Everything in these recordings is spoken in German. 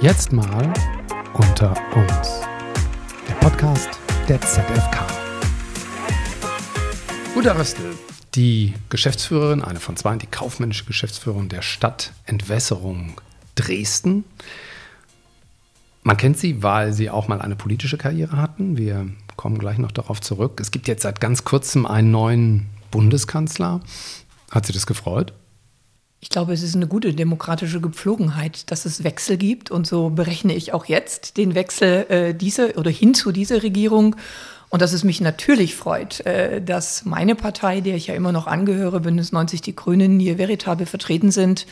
Jetzt mal unter uns. Der Podcast der ZFK. Uda Röstl, die Geschäftsführerin, eine von zwei, die kaufmännische Geschäftsführerin der Stadtentwässerung Dresden. Man kennt sie, weil sie auch mal eine politische Karriere hatten. Wir kommen gleich noch darauf zurück. Es gibt jetzt seit ganz kurzem einen neuen Bundeskanzler. Hat Sie das gefreut? Ich glaube, es ist eine gute demokratische Gepflogenheit, dass es Wechsel gibt. Und so berechne ich auch jetzt den Wechsel äh, diese oder hin zu dieser Regierung. Und dass es mich natürlich freut, äh, dass meine Partei, der ich ja immer noch angehöre, Bündnis 90 Die Grünen, hier veritabel vertreten sind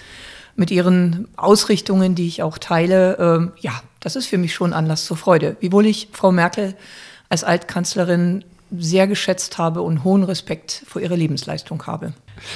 mit ihren Ausrichtungen, die ich auch teile. Ähm, ja, das ist für mich schon Anlass zur Freude. Wiewohl ich Frau Merkel als Altkanzlerin sehr geschätzt habe und hohen Respekt vor ihrer Lebensleistung habe.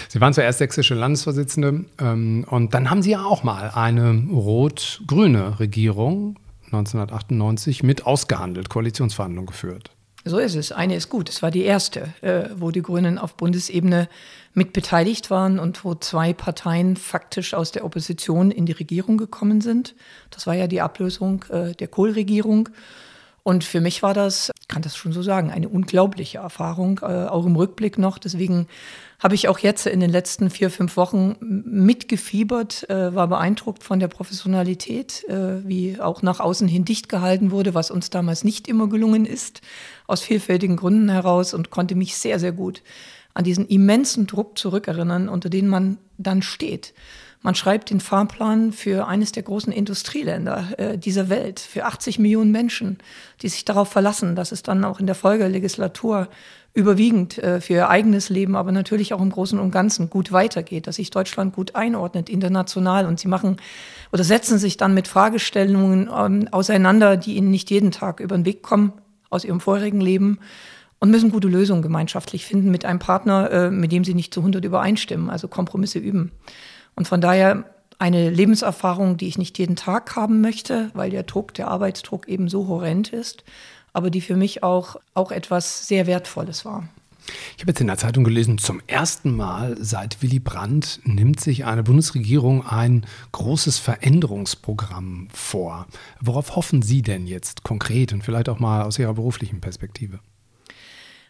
Sie waren zuerst sächsische Landesvorsitzende ähm, und dann haben Sie ja auch mal eine rot-grüne Regierung 1998 mit ausgehandelt, Koalitionsverhandlungen geführt. So ist es. Eine ist gut. Es war die erste, äh, wo die Grünen auf Bundesebene mit beteiligt waren und wo zwei Parteien faktisch aus der Opposition in die Regierung gekommen sind. Das war ja die Ablösung äh, der Kohl-Regierung. Und für mich war das, kann das schon so sagen, eine unglaubliche Erfahrung, äh, auch im Rückblick noch. Deswegen habe ich auch jetzt in den letzten vier, fünf Wochen mitgefiebert, äh, war beeindruckt von der Professionalität, äh, wie auch nach außen hin dicht gehalten wurde, was uns damals nicht immer gelungen ist, aus vielfältigen Gründen heraus und konnte mich sehr, sehr gut an diesen immensen Druck zurückerinnern, unter den man dann steht. Man schreibt den Fahrplan für eines der großen Industrieländer äh, dieser Welt, für 80 Millionen Menschen, die sich darauf verlassen, dass es dann auch in der Folgelegislatur überwiegend äh, für ihr eigenes Leben, aber natürlich auch im Großen und Ganzen gut weitergeht, dass sich Deutschland gut einordnet international und sie machen oder setzen sich dann mit Fragestellungen ähm, auseinander, die ihnen nicht jeden Tag über den Weg kommen aus ihrem vorherigen Leben und müssen gute Lösungen gemeinschaftlich finden mit einem Partner, äh, mit dem sie nicht zu 100 übereinstimmen, also Kompromisse üben. Und von daher eine Lebenserfahrung, die ich nicht jeden Tag haben möchte, weil der Druck, der Arbeitsdruck eben so horrend ist, aber die für mich auch, auch etwas sehr Wertvolles war. Ich habe jetzt in der Zeitung gelesen, zum ersten Mal seit Willy Brandt nimmt sich eine Bundesregierung ein großes Veränderungsprogramm vor. Worauf hoffen Sie denn jetzt konkret und vielleicht auch mal aus Ihrer beruflichen Perspektive?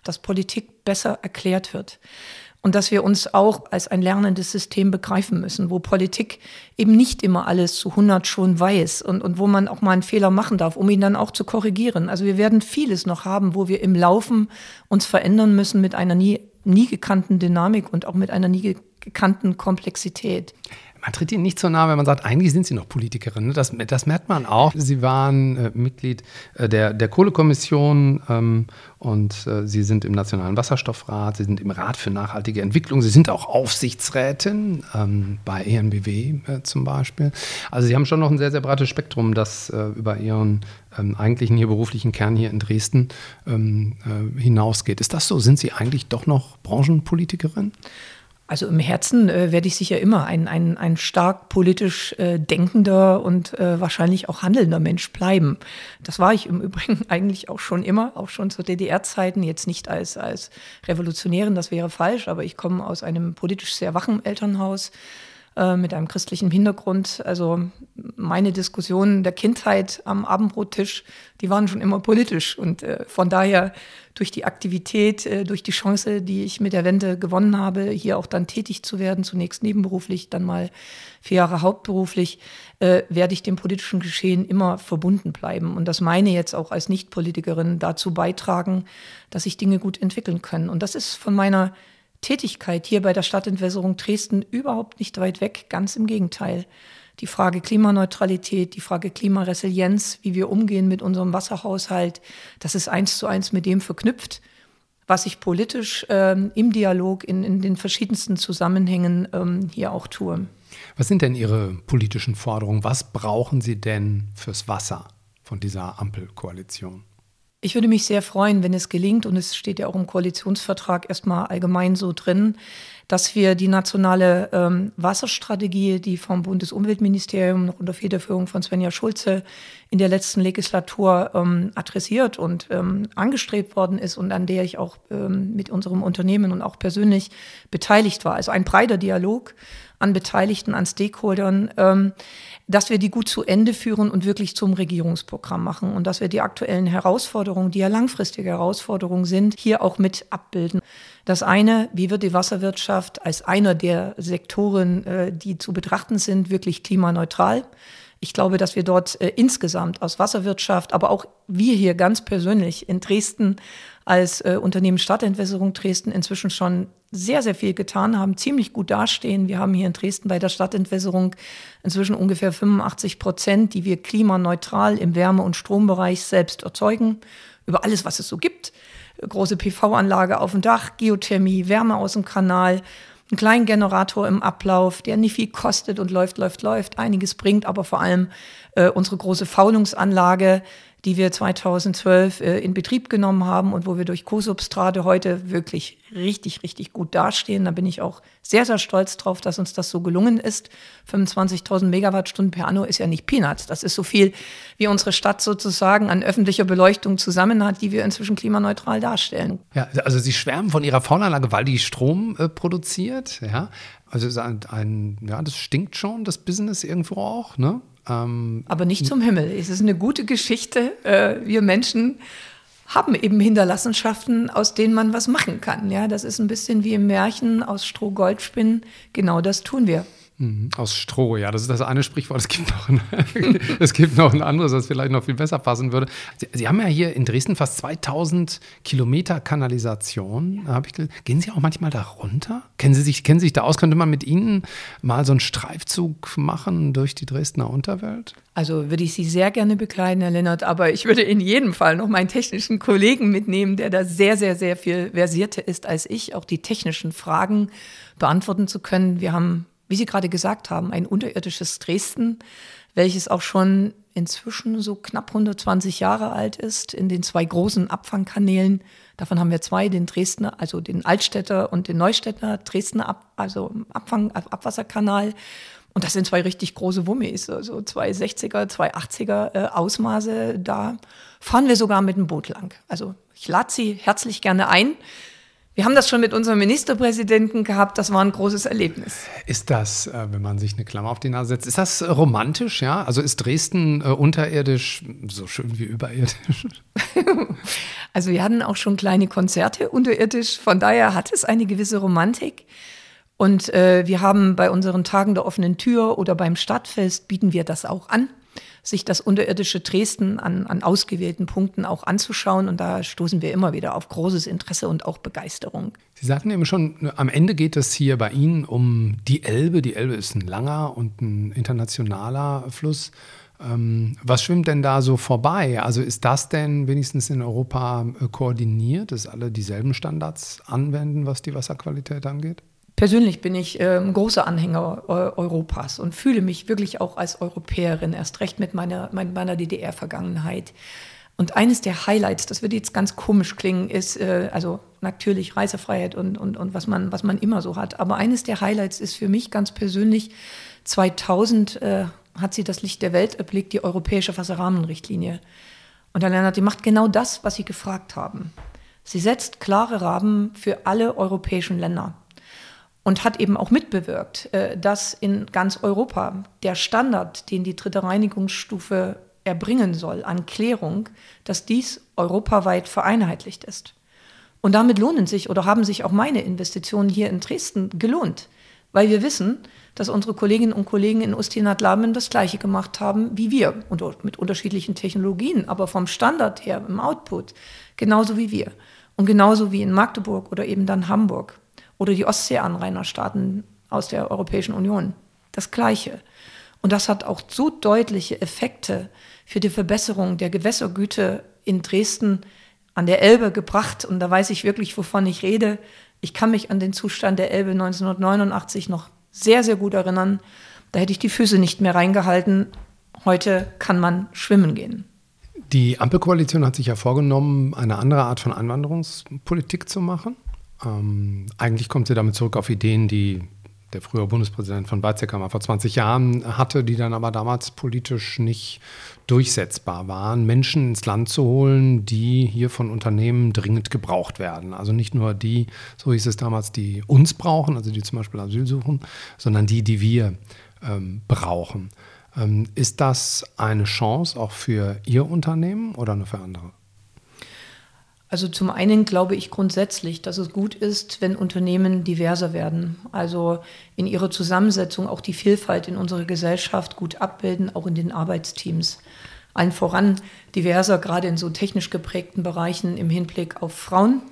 Dass Politik besser erklärt wird und dass wir uns auch als ein lernendes System begreifen müssen, wo Politik eben nicht immer alles zu 100 schon weiß und, und wo man auch mal einen Fehler machen darf, um ihn dann auch zu korrigieren. Also wir werden vieles noch haben, wo wir im Laufen uns verändern müssen mit einer nie, nie gekannten Dynamik und auch mit einer nie gekannten Komplexität man tritt ihnen nicht so nahe, wenn man sagt, eigentlich sind sie noch Politikerin. Ne? Das, das merkt man auch. Sie waren äh, Mitglied äh, der, der Kohlekommission ähm, und äh, sie sind im Nationalen Wasserstoffrat, sie sind im Rat für nachhaltige Entwicklung, sie sind auch Aufsichtsrätin ähm, bei ENBW äh, zum Beispiel. Also sie haben schon noch ein sehr, sehr breites Spektrum, das äh, über ihren ähm, eigentlichen hier beruflichen Kern hier in Dresden ähm, äh, hinausgeht. Ist das so? Sind Sie eigentlich doch noch Branchenpolitikerin? Also im Herzen äh, werde ich sicher immer ein, ein, ein stark politisch äh, denkender und äh, wahrscheinlich auch handelnder Mensch bleiben. Das war ich im Übrigen eigentlich auch schon immer, auch schon zu DDR-Zeiten, jetzt nicht als, als Revolutionärin, das wäre falsch, aber ich komme aus einem politisch sehr wachen Elternhaus äh, mit einem christlichen Hintergrund. Also meine Diskussionen der Kindheit am Abendbrottisch, die waren schon immer politisch und äh, von daher durch die Aktivität, äh, durch die Chance, die ich mit der Wende gewonnen habe, hier auch dann tätig zu werden, zunächst nebenberuflich, dann mal vier Jahre hauptberuflich, äh, werde ich dem politischen Geschehen immer verbunden bleiben. Und das meine jetzt auch als Nichtpolitikerin dazu beitragen, dass sich Dinge gut entwickeln können. Und das ist von meiner Tätigkeit hier bei der Stadtentwässerung Dresden überhaupt nicht weit weg, ganz im Gegenteil. Die Frage Klimaneutralität, die Frage Klimaresilienz, wie wir umgehen mit unserem Wasserhaushalt, das ist eins zu eins mit dem verknüpft, was ich politisch ähm, im Dialog in, in, den verschiedensten Zusammenhängen ähm, hier auch tue. Was sind denn Ihre politischen Forderungen? Was brauchen Sie denn fürs Wasser von dieser Ampelkoalition? Ich würde mich sehr freuen, wenn es gelingt, und es steht ja auch im Koalitionsvertrag erstmal allgemein so drin, dass wir die nationale ähm, Wasserstrategie, die vom Bundesumweltministerium noch unter Federführung von Svenja Schulze in der letzten Legislatur ähm, adressiert und ähm, angestrebt worden ist und an der ich auch ähm, mit unserem Unternehmen und auch persönlich beteiligt war. Also ein breiter Dialog, an Beteiligten, an Stakeholdern, ähm, dass wir die gut zu Ende führen und wirklich zum Regierungsprogramm machen und dass wir die aktuellen Herausforderungen, die ja langfristige Herausforderungen sind, hier auch mit abbilden. Das eine, wie wird die Wasserwirtschaft als einer der Sektoren, äh, die zu betrachten sind, wirklich klimaneutral? Ich glaube, dass wir dort äh, insgesamt aus Wasserwirtschaft, aber auch wir hier ganz persönlich in Dresden als äh, Unternehmen Stadtentwässerung Dresden inzwischen schon sehr, sehr viel getan haben, ziemlich gut dastehen. Wir haben hier in Dresden bei der Stadtentwässerung inzwischen ungefähr 85 Prozent, die wir klimaneutral im Wärme- und Strombereich selbst erzeugen, über alles, was es so gibt. Große PV-Anlage auf dem Dach, Geothermie, Wärme aus dem Kanal, ein kleinen Generator im Ablauf, der nicht viel kostet und läuft, läuft, läuft, einiges bringt, aber vor allem äh, unsere große Faulungsanlage, die wir 2012 äh, in Betrieb genommen haben und wo wir durch Co-Substrate heute wirklich richtig, richtig gut dastehen. Da bin ich auch sehr, sehr stolz drauf, dass uns das so gelungen ist. 25.000 Megawattstunden per Anno ist ja nicht Peanuts. Das ist so viel, wie unsere Stadt sozusagen an öffentlicher Beleuchtung zusammen hat, die wir inzwischen klimaneutral darstellen. Ja, also Sie schwärmen von Ihrer Faulanlage, weil die Strom äh, produziert. Ja, also ein, ein, ja, das stinkt schon, das Business irgendwo auch, ne? Ähm, Aber nicht zum Himmel. Es ist eine gute Geschichte. Äh, wir Menschen haben eben Hinterlassenschaften, aus denen man was machen kann. Ja, das ist ein bisschen wie im Märchen aus Stroh Gold spinnen. Genau das tun wir. Mhm. Aus Stroh, ja, das ist das eine Sprichwort. Es gibt noch ein, es gibt noch ein anderes, das vielleicht noch viel besser passen würde. Sie, Sie haben ja hier in Dresden fast 2000 Kilometer Kanalisation. Ich, gehen Sie auch manchmal da runter? Kennen Sie, sich, kennen Sie sich da aus? Könnte man mit Ihnen mal so einen Streifzug machen durch die Dresdner Unterwelt? Also würde ich Sie sehr gerne bekleiden, Herr Lennart, aber ich würde in jedem Fall noch meinen technischen Kollegen mitnehmen, der da sehr, sehr, sehr viel versierter ist als ich, auch die technischen Fragen beantworten zu können. Wir haben wie Sie gerade gesagt haben, ein unterirdisches Dresden, welches auch schon inzwischen so knapp 120 Jahre alt ist, in den zwei großen Abfangkanälen. Davon haben wir zwei, den Dresdner, also den Altstädter und den Neustädter Dresdner Ab, also Abfang, Abwasserkanal. Und das sind zwei richtig große Wummis, also zwei 60er, zwei 80er äh, Ausmaße. Da fahren wir sogar mit dem Boot lang. Also ich lade Sie herzlich gerne ein. Wir haben das schon mit unserem Ministerpräsidenten gehabt. Das war ein großes Erlebnis. Ist das, äh, wenn man sich eine Klammer auf die Nase setzt, ist das romantisch? Ja, also ist Dresden äh, unterirdisch so schön wie überirdisch? also wir hatten auch schon kleine Konzerte unterirdisch. Von daher hat es eine gewisse Romantik. Und äh, wir haben bei unseren Tagen der offenen Tür oder beim Stadtfest bieten wir das auch an sich das unterirdische Dresden an, an ausgewählten Punkten auch anzuschauen. Und da stoßen wir immer wieder auf großes Interesse und auch Begeisterung. Sie sagten eben schon, am Ende geht es hier bei Ihnen um die Elbe. Die Elbe ist ein langer und ein internationaler Fluss. Ähm, was schwimmt denn da so vorbei? Also ist das denn wenigstens in Europa äh, koordiniert, dass alle dieselben Standards anwenden, was die Wasserqualität angeht? Persönlich bin ich äh, ein großer Anhänger äh, Europas und fühle mich wirklich auch als Europäerin, erst recht mit meiner, mit meiner DDR-Vergangenheit. Und eines der Highlights, das wird jetzt ganz komisch klingen, ist, äh, also natürlich Reisefreiheit und, und, und was, man, was man immer so hat. Aber eines der Highlights ist für mich ganz persönlich, 2000 äh, hat sie das Licht der Welt erblickt, die Europäische Wasserrahmenrichtlinie. Und Herr Lennart, die macht genau das, was Sie gefragt haben. Sie setzt klare Rahmen für alle europäischen Länder und hat eben auch mitbewirkt, äh, dass in ganz Europa der Standard, den die dritte Reinigungsstufe erbringen soll an Klärung, dass dies europaweit vereinheitlicht ist. Und damit lohnen sich oder haben sich auch meine Investitionen hier in Dresden gelohnt, weil wir wissen, dass unsere Kolleginnen und Kollegen in Ustinat-Laben das Gleiche gemacht haben wie wir und mit unterschiedlichen Technologien, aber vom Standard her im Output genauso wie wir und genauso wie in Magdeburg oder eben dann Hamburg oder die Ostseeanrainerstaaten aus der Europäischen Union. Das Gleiche. Und das hat auch so deutliche Effekte für die Verbesserung der Gewässergüte in Dresden an der Elbe gebracht. Und da weiß ich wirklich, wovon ich rede. Ich kann mich an den Zustand der Elbe 1989 noch sehr, sehr gut erinnern. Da hätte ich die Füße nicht mehr reingehalten. Heute kann man schwimmen gehen. Die Ampelkoalition hat sich ja vorgenommen, eine andere Art von Einwanderungspolitik zu machen. Ähm, eigentlich kommt sie damit zurück auf Ideen, die der frühere Bundespräsident von Weizsäcker vor 20 Jahren hatte, die dann aber damals politisch nicht durchsetzbar waren, Menschen ins Land zu holen, die hier von Unternehmen dringend gebraucht werden. Also nicht nur die, so hieß es damals, die uns brauchen, also die zum Beispiel Asyl suchen, sondern die, die wir ähm, brauchen. Ähm, ist das eine Chance auch für Ihr Unternehmen oder nur für andere? Also zum einen glaube ich grundsätzlich, dass es gut ist, wenn Unternehmen diverser werden. Also in ihrer Zusammensetzung auch die Vielfalt in unserer Gesellschaft gut abbilden, auch in den Arbeitsteams. Allen voran diverser, gerade in so technisch geprägten Bereichen im Hinblick auf Frauen.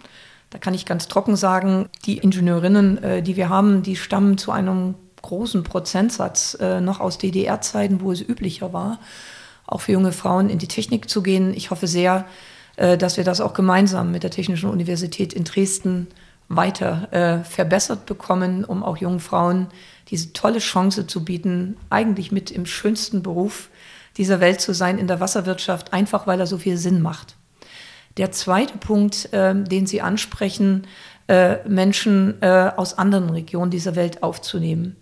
Da kann ich ganz trocken sagen, die Ingenieurinnen, äh, die wir haben, die stammen zu einem großen Prozentsatz äh, noch aus DDR-Zeiten, wo es üblicher war, auch für junge Frauen in die Technik zu gehen. Ich hoffe sehr, dass wir das auch gemeinsam mit der Technischen Universität in Dresden weiter äh, verbessert bekommen, um auch jungen Frauen diese tolle Chance zu bieten, eigentlich mit im schönsten Beruf dieser Welt zu sein in der Wasserwirtschaft, einfach weil er so viel Sinn macht. Der zweite Punkt, äh, den Sie ansprechen, äh, Menschen äh, aus anderen Regionen dieser Welt aufzunehmen.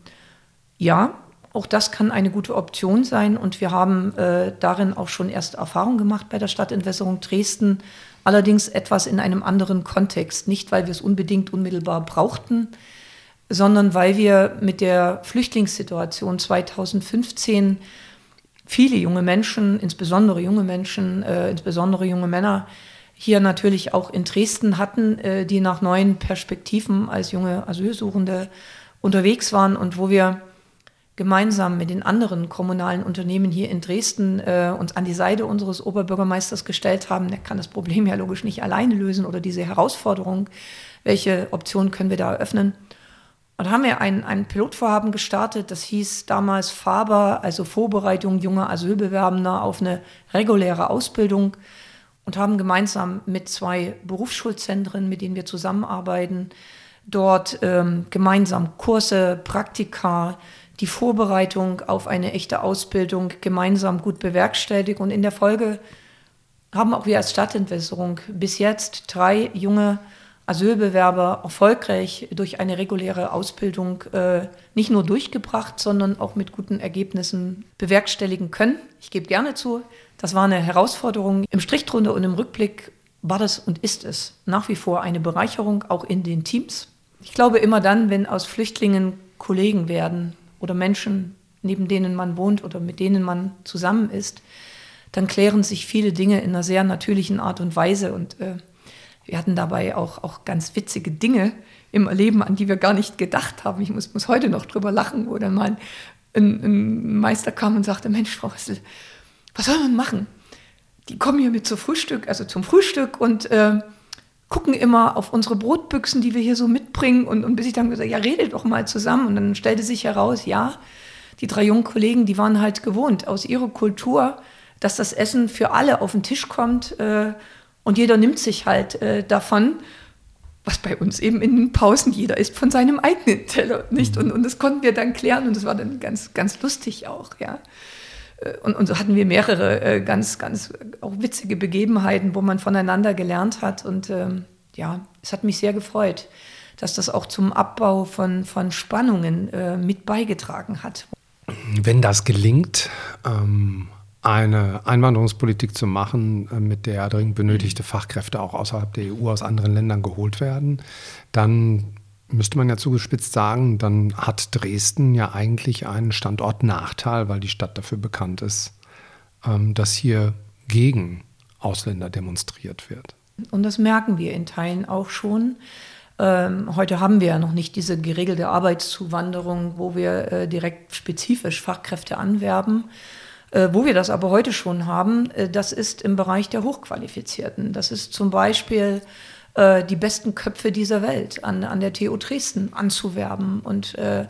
Ja, auch das kann eine gute Option sein und wir haben äh, darin auch schon erste Erfahrungen gemacht bei der Stadtentwässerung Dresden, allerdings etwas in einem anderen Kontext. Nicht, weil wir es unbedingt unmittelbar brauchten, sondern weil wir mit der Flüchtlingssituation 2015 viele junge Menschen, insbesondere junge Menschen, äh, insbesondere junge Männer, hier natürlich auch in Dresden hatten, äh, die nach neuen Perspektiven als junge Asylsuchende unterwegs waren und wo wir gemeinsam mit den anderen kommunalen Unternehmen hier in Dresden äh, uns an die Seite unseres Oberbürgermeisters gestellt haben. Der kann das Problem ja logisch nicht alleine lösen oder diese Herausforderung. Welche Optionen können wir da eröffnen? Und haben wir ein, ein Pilotvorhaben gestartet, das hieß damals Faber, also Vorbereitung junger Asylbewerbender auf eine reguläre Ausbildung und haben gemeinsam mit zwei Berufsschulzentren, mit denen wir zusammenarbeiten, dort ähm, gemeinsam Kurse, Praktika, die Vorbereitung auf eine echte Ausbildung gemeinsam gut bewerkstelligt. Und in der Folge haben auch wir als Stadtentwässerung bis jetzt drei junge Asylbewerber erfolgreich durch eine reguläre Ausbildung äh, nicht nur durchgebracht, sondern auch mit guten Ergebnissen bewerkstelligen können. Ich gebe gerne zu, das war eine Herausforderung. Im Strich drunter und im Rückblick war das und ist es nach wie vor eine Bereicherung, auch in den Teams. Ich glaube immer dann, wenn aus Flüchtlingen Kollegen werden, oder Menschen, neben denen man wohnt oder mit denen man zusammen ist, dann klären sich viele Dinge in einer sehr natürlichen Art und Weise. Und äh, wir hatten dabei auch, auch ganz witzige Dinge im Erleben, an die wir gar nicht gedacht haben. Ich muss, muss heute noch drüber lachen, wo dann mal ein, ein Meister kam und sagte, Mensch, Frau Ressel, was soll man machen? Die kommen hier mit zum Frühstück, also zum Frühstück und äh, gucken immer auf unsere Brotbüchsen, die wir hier so mitbringen. Und, und bis ich dann gesagt ja, redet doch mal zusammen. Und dann stellte sich heraus, ja, die drei jungen Kollegen, die waren halt gewohnt aus ihrer Kultur, dass das Essen für alle auf den Tisch kommt äh, und jeder nimmt sich halt äh, davon, was bei uns eben in den Pausen jeder isst von seinem eigenen Teller, nicht? Mhm. Und, und das konnten wir dann klären und das war dann ganz, ganz lustig auch, ja. Äh, und, und so hatten wir mehrere äh, ganz, ganz auch witzige Begebenheiten, wo man voneinander gelernt hat. Und ähm, ja, es hat mich sehr gefreut, dass das auch zum Abbau von, von Spannungen äh, mit beigetragen hat. Wenn das gelingt, ähm, eine Einwanderungspolitik zu machen, äh, mit der dringend benötigte Fachkräfte auch außerhalb der EU aus anderen Ländern geholt werden, dann müsste man ja zugespitzt sagen, dann hat Dresden ja eigentlich einen Standortnachteil, weil die Stadt dafür bekannt ist, ähm, dass hier gegen Ausländer demonstriert wird. Und das merken wir in Teilen auch schon. Ähm, heute haben wir ja noch nicht diese geregelte Arbeitszuwanderung, wo wir äh, direkt spezifisch Fachkräfte anwerben. Äh, wo wir das aber heute schon haben, äh, das ist im Bereich der Hochqualifizierten. Das ist zum Beispiel äh, die besten Köpfe dieser Welt an, an der TU Dresden anzuwerben. Und äh,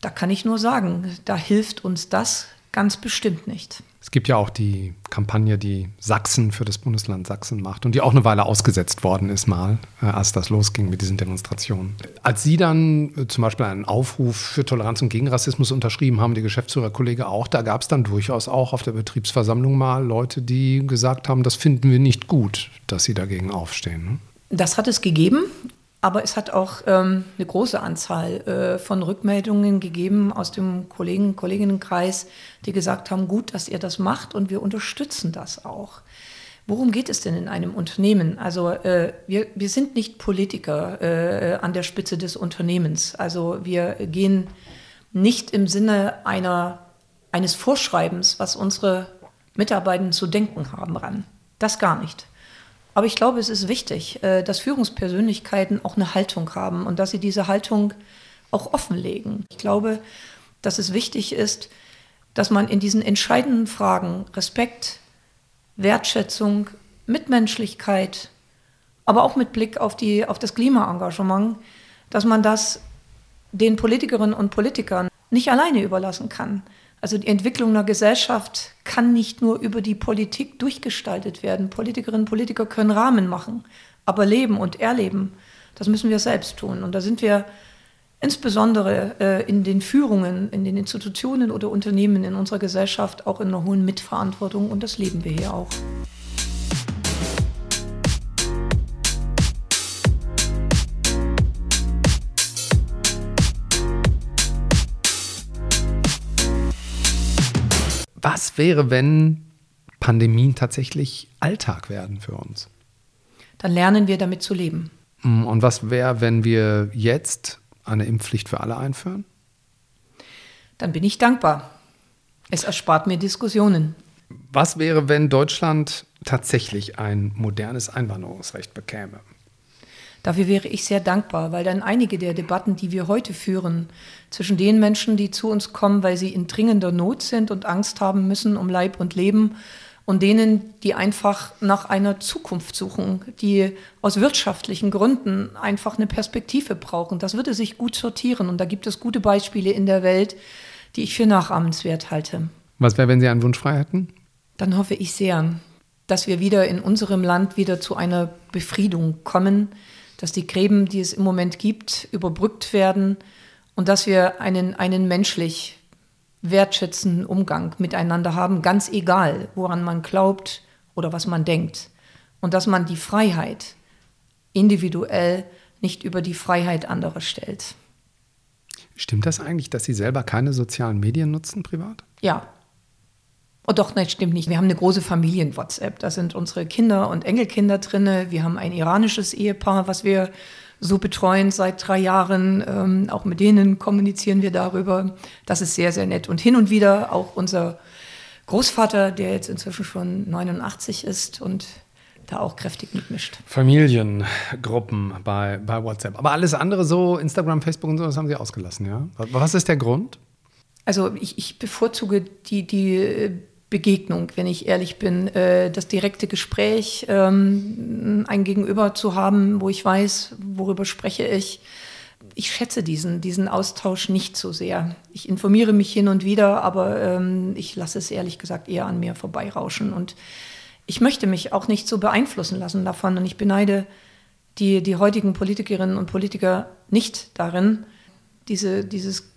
da kann ich nur sagen, da hilft uns das ganz bestimmt nicht. Es gibt ja auch die Kampagne, die Sachsen für das Bundesland Sachsen macht und die auch eine Weile ausgesetzt worden ist, mal, äh, als das losging mit diesen Demonstrationen. Als Sie dann äh, zum Beispiel einen Aufruf für Toleranz und gegen Rassismus unterschrieben haben, die Geschäftsführerkollege auch, da gab es dann durchaus auch auf der Betriebsversammlung mal Leute, die gesagt haben, das finden wir nicht gut, dass Sie dagegen aufstehen. Das hat es gegeben. Aber es hat auch ähm, eine große Anzahl äh, von Rückmeldungen gegeben aus dem Kollegen, Kolleginnenkreis, die gesagt haben, gut, dass ihr das macht und wir unterstützen das auch. Worum geht es denn in einem Unternehmen? Also äh, wir, wir sind nicht Politiker äh, an der Spitze des Unternehmens. Also wir gehen nicht im Sinne einer, eines Vorschreibens, was unsere Mitarbeitenden zu denken haben, ran. Das gar nicht. Aber ich glaube, es ist wichtig, äh, dass Führungspersönlichkeiten auch eine Haltung haben und dass sie diese Haltung auch offenlegen. Ich glaube, dass es wichtig ist, dass man in diesen entscheidenden Fragen Respekt, Wertschätzung, Mitmenschlichkeit, aber auch mit Blick auf, die, auf das Klimaengagement, dass man das den Politikerinnen und Politikern nicht alleine überlassen kann. Also die Entwicklung einer Gesellschaft kann nicht nur über die Politik durchgestaltet werden. Politikerinnen und Politiker können Rahmen machen, aber leben und erleben, das müssen wir selbst tun. Und da sind wir insbesondere äh, in den Führungen, in den Institutionen oder Unternehmen in unserer Gesellschaft auch in einer hohen Mitverantwortung und das leben wir hier auch. Was wäre, wenn Pandemien tatsächlich Alltag werden für uns? Dann lernen wir damit zu leben. Mm, und was wäre, wenn wir jetzt eine Impfpflicht für alle einführen? Dann bin ich dankbar. Es erspart mir Diskussionen. Was wäre, wenn Deutschland tatsächlich ein modernes Einwanderungsrecht bekäme? Dafür wäre ich sehr dankbar, weil dann einige der Debatten, die wir heute führen, zwischen den Menschen, die zu uns kommen, weil sie in dringender Not sind und Angst haben müssen um Leib und Leben, und denen, die einfach nach einer Zukunft suchen, die aus wirtschaftlichen Gründen einfach eine Perspektive brauchen. Das würde sich gut sortieren und da gibt es gute Beispiele in der Welt, die ich für nachahmenswert halte. Was wäre, wenn Sie einen Wunsch frei hätten? Dann hoffe ich sehr, dass wir wieder in unserem Land wieder zu einer Befriedung kommen, dass die Gräben, die es im Moment gibt, überbrückt werden und dass wir einen, einen menschlich wertschätzenden Umgang miteinander haben, ganz egal, woran man glaubt oder was man denkt. Und dass man die Freiheit individuell nicht über die Freiheit anderer stellt. Stimmt das eigentlich, dass Sie selber keine sozialen Medien nutzen privat? Ja. Oh doch, nein, stimmt nicht. Wir haben eine große Familien-WhatsApp. Da sind unsere Kinder und Enkelkinder drin. Wir haben ein iranisches Ehepaar, was wir so betreuen seit drei Jahren. Ähm, auch mit denen kommunizieren wir darüber. Das ist sehr, sehr nett. Und hin und wieder auch unser Großvater, der jetzt inzwischen schon 89 ist und da auch kräftig mitmischt. Familiengruppen bei, bei WhatsApp. Aber alles andere so, Instagram, Facebook und so, das haben Sie ausgelassen, ja? Was ist der Grund? Also ich, ich bevorzuge die, die Begegnung, wenn ich ehrlich bin, äh, das direkte Gespräch, ähm, ein Gegenüber zu haben, wo ich weiß, worüber spreche ich. Ich schätze diesen, diesen Austausch nicht so sehr. Ich informiere mich hin und wieder, aber ähm, ich lasse es ehrlich gesagt eher an mir vorbeirauschen. Und ich möchte mich auch nicht so beeinflussen lassen davon. Und ich beneide die, die heutigen Politikerinnen und Politiker nicht darin, diese, dieses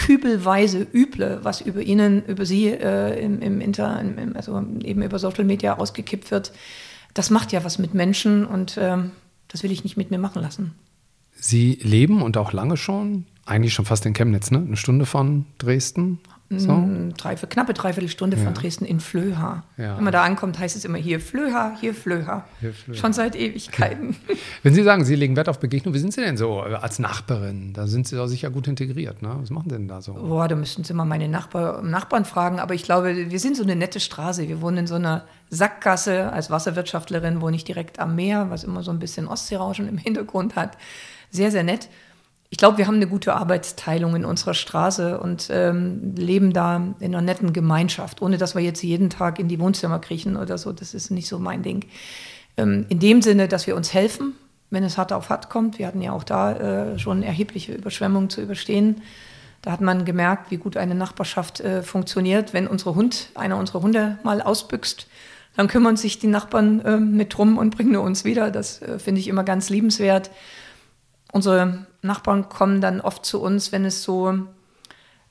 kübelweise Üble, was über ihnen, über sie äh, im, im Inter, im, also eben über Social Media ausgekippt wird, das macht ja was mit Menschen und ähm, das will ich nicht mit mir machen lassen. Sie leben und auch lange schon, eigentlich schon fast in Chemnitz, ne? Eine Stunde von Dresden. So? Mm, drei, knappe Dreiviertelstunde ja. von Dresden in Flöha. Ja. Wenn man da ankommt, heißt es immer hier Flöha, hier Flöha. Hier Flöha. Schon seit Ewigkeiten. Wenn Sie sagen, Sie legen Wert auf Begegnung, wie sind Sie denn so als Nachbarin? Da sind Sie doch sicher gut integriert. Ne? Was machen Sie denn da so? Boah, da müssten Sie mal meine Nachbar, Nachbarn fragen. Aber ich glaube, wir sind so eine nette Straße. Wir wohnen in so einer Sackgasse als Wasserwirtschaftlerin, wohne ich direkt am Meer, was immer so ein bisschen Ostseerauschen im Hintergrund hat. Sehr, sehr nett ich glaube, wir haben eine gute Arbeitsteilung in unserer Straße und ähm, leben da in einer netten Gemeinschaft, ohne dass wir jetzt jeden Tag in die Wohnzimmer kriechen oder so. Das ist nicht so mein Ding. Ähm, in dem Sinne, dass wir uns helfen, wenn es hart auf hart kommt. Wir hatten ja auch da äh, schon erhebliche Überschwemmungen zu überstehen. Da hat man gemerkt, wie gut eine Nachbarschaft äh, funktioniert. Wenn unsere Hund, einer unserer Hunde mal ausbüchst, dann kümmern sich die Nachbarn äh, mit drum und bringen uns wieder. Das äh, finde ich immer ganz liebenswert. Unsere Nachbarn kommen dann oft zu uns, wenn es so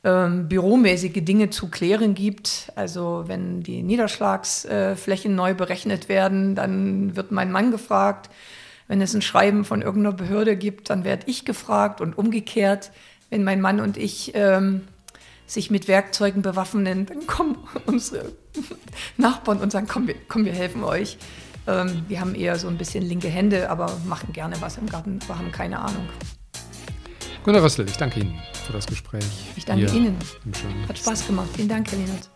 ähm, büromäßige Dinge zu klären gibt. Also wenn die Niederschlagsflächen äh, neu berechnet werden, dann wird mein Mann gefragt, Wenn es ein Schreiben von irgendeiner Behörde gibt, dann werde ich gefragt und umgekehrt. Wenn mein Mann und ich ähm, sich mit Werkzeugen bewaffnen, dann kommen unsere Nachbarn und sagen, komm, komm, wir helfen euch. Ähm, wir haben eher so ein bisschen linke Hände, aber machen gerne was im Garten, wir haben keine Ahnung. Gunnar Rössel, ich danke Ihnen für das Gespräch. Ich danke Ihnen. Hat Spaß gemacht. Vielen Dank, Herr Lehnert.